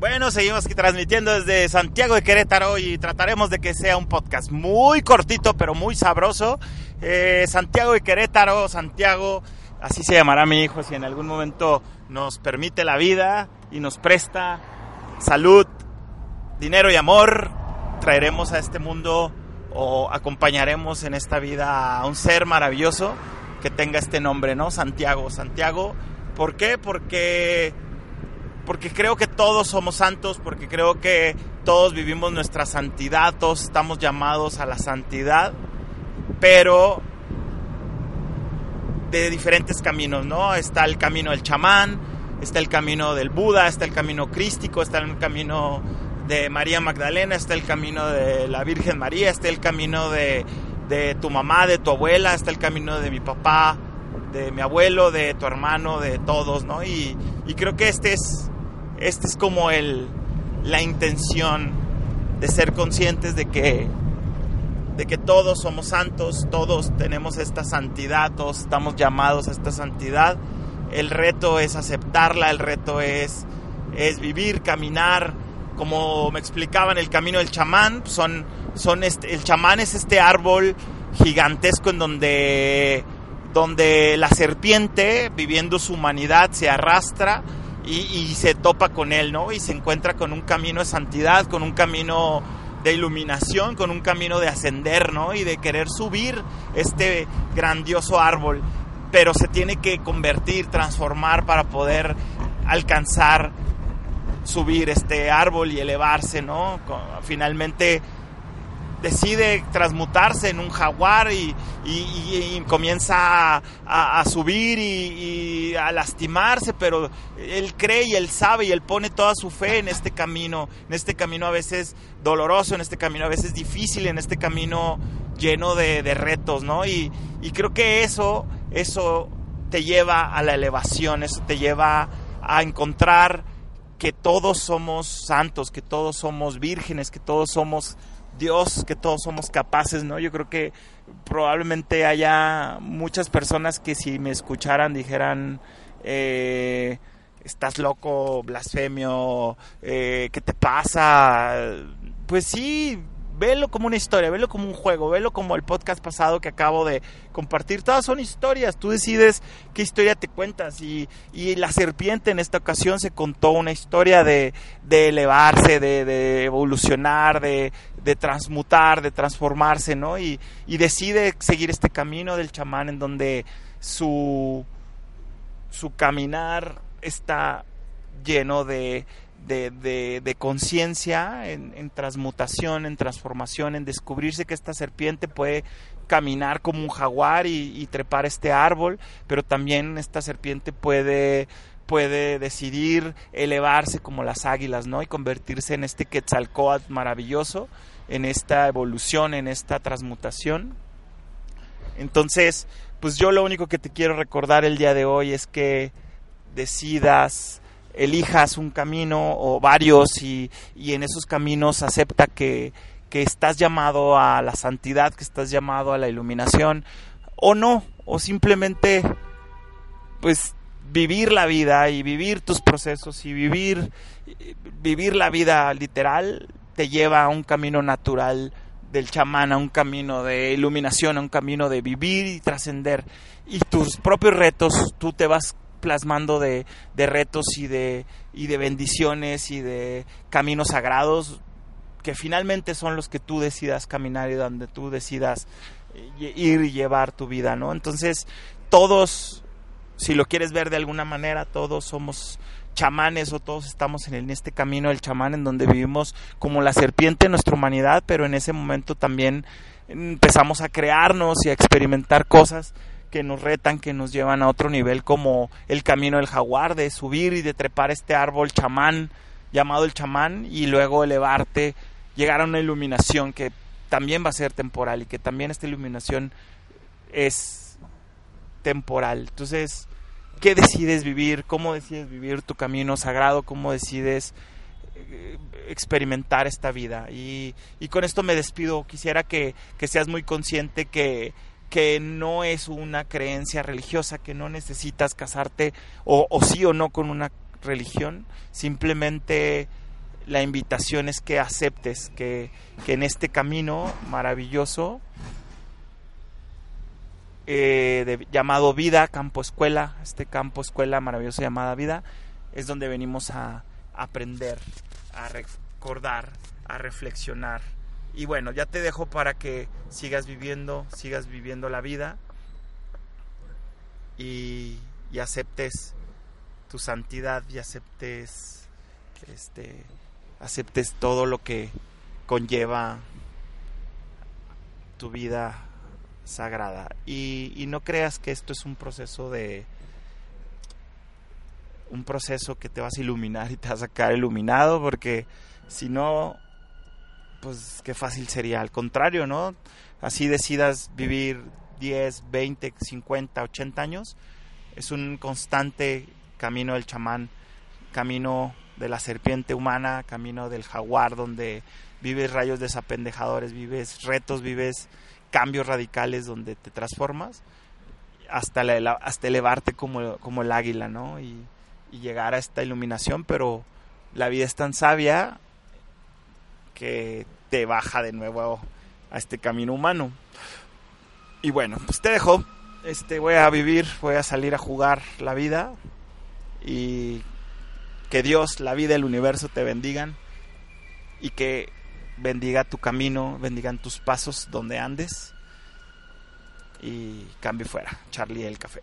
Bueno, seguimos aquí transmitiendo desde Santiago de Querétaro y trataremos de que sea un podcast muy cortito pero muy sabroso. Eh, Santiago de Querétaro, Santiago, así se llamará mi hijo si en algún momento nos permite la vida y nos presta salud, dinero y amor. Traeremos a este mundo o acompañaremos en esta vida a un ser maravilloso que tenga este nombre, ¿no? Santiago, Santiago. ¿Por qué? Porque porque creo que todos somos santos, porque creo que todos vivimos nuestra santidad, todos estamos llamados a la santidad, pero de diferentes caminos, ¿no? Está el camino del chamán, está el camino del Buda, está el camino crístico, está el camino de María Magdalena, está el camino de la Virgen María, está el camino de, de tu mamá, de tu abuela, está el camino de mi papá, de mi abuelo, de tu hermano, de todos, ¿no? Y, y creo que este es este es como el, la intención de ser conscientes de que, de que todos somos santos, todos tenemos esta santidad, todos estamos llamados a esta santidad. El reto es aceptarla, el reto es, es vivir, caminar, como me explicaban el camino del chamán, son, son este, el chamán es este árbol gigantesco en donde, donde la serpiente, viviendo su humanidad, se arrastra y, se topa con él, ¿no? Y se encuentra con un camino de santidad, con un camino de iluminación, con un camino de ascender, ¿no? Y de querer subir este grandioso árbol, pero se tiene que convertir, transformar para poder alcanzar subir este árbol y elevarse, ¿no? Finalmente decide transmutarse en un jaguar y, comienza a, subir y, a lastimarse, pero él cree y él sabe y él pone toda su fe en este camino, en este camino a veces doloroso, en este camino a veces difícil, en este camino lleno de, retos, ¿no? Y, y creo que eso, eso te lleva a la elevación, eso te lleva a encontrar que todos somos santos, que todos somos vírgenes, que todos somos Dios, que todos somos capaces, ¿no? Yo creo que probablemente haya muchas personas que si me escucharan dijeran, eh, estás loco, blasfemio, eh, ¿qué te pasa? Pues sí, velo como una historia, velo como un juego, velo como el podcast pasado que acabo de compartir. Todas son historias, tú decides qué historia te cuentas. Y, la serpiente en esta ocasión se contó una historia de, elevarse, de, evolucionar, de, transmutar, de transformarse, ¿no? Y, y decide seguir este camino del chamán en donde su, su caminar está lleno de, de, conciencia, en, transmutación, en transformación, en descubrirse que esta serpiente puede caminar como un jaguar y, trepar este árbol, pero también esta serpiente puede puede decidir elevarse como las águilas, ¿no? Y convertirse en este Quetzalcoatl maravilloso, en esta evolución, en esta transmutación. Entonces, pues yo lo único que te quiero recordar el día de hoy es que decidas elijas un camino o varios y, en esos caminos acepta que, estás llamado a la santidad, que estás llamado a la iluminación o no, o simplemente pues vivir la vida y vivir tus procesos y vivir, vivir la vida literal te lleva a un camino natural del chamán, a un camino de iluminación, a un camino de vivir y trascender. Y tus propios retos tú te vas plasmando de, retos y de, y de bendiciones y de caminos sagrados que finalmente son los que tú decidas caminar y donde tú decidas eh, ir y llevar tu vida, ¿no? Entonces, todos, si lo quieres ver de alguna manera, todos somos chamanes o todos estamos en, en este camino del chamán en donde vivimos como la serpiente en nuestra humanidad, pero en ese momento también empezamos a crearnos y a experimentar cosas que nos retan, que nos llevan a otro nivel como el camino del jaguar, de subir y de trepar este árbol chamán llamado el chamán y luego elevarte, llegar a una iluminación que también va a ser temporal y que también esta iluminación es temporal. Entonces, ¿qué decides vivir? ¿Cómo decides vivir tu camino sagrado? ¿Cómo decides eh, experimentar esta vida? Y, con esto me despido. Quisiera que, que seas muy consciente que que no es una creencia religiosa, que no necesitas casarte o, sí o no con una religión, simplemente la invitación es que aceptes que, en este camino maravilloso eh, llamado vida, campo escuela, este campo escuela maravilloso llamada vida, es donde venimos a aprender, a recordar, a reflexionar. Y bueno, ya te dejo para que sigas viviendo, sigas viviendo la vida y, aceptes tu santidad y aceptes este aceptes todo lo que conlleva tu vida sagrada. Y, y no creas que esto es un proceso de un proceso que te vas a iluminar y te vas a quedar iluminado porque si no pues qué fácil sería al contrario no así decidas vivir 10 20 50 80 años es un constante camino del chamán camino de la serpiente humana, camino del jaguar, donde vives rayos desapendejadores, vives retos, vives cambios radicales donde te transformas hasta, hasta elevarte como, como, el águila, ¿no? Y, y llegar a esta iluminación, pero la vida es tan sabia que te baja de nuevo a este camino humano. Y bueno, pues te dejo. Este, voy a vivir, voy a salir a jugar la vida y que Dios, la vida, el universo te bendigan y que bendiga tu camino, bendigan tus pasos donde andes y cambio fuera. Charlie el café.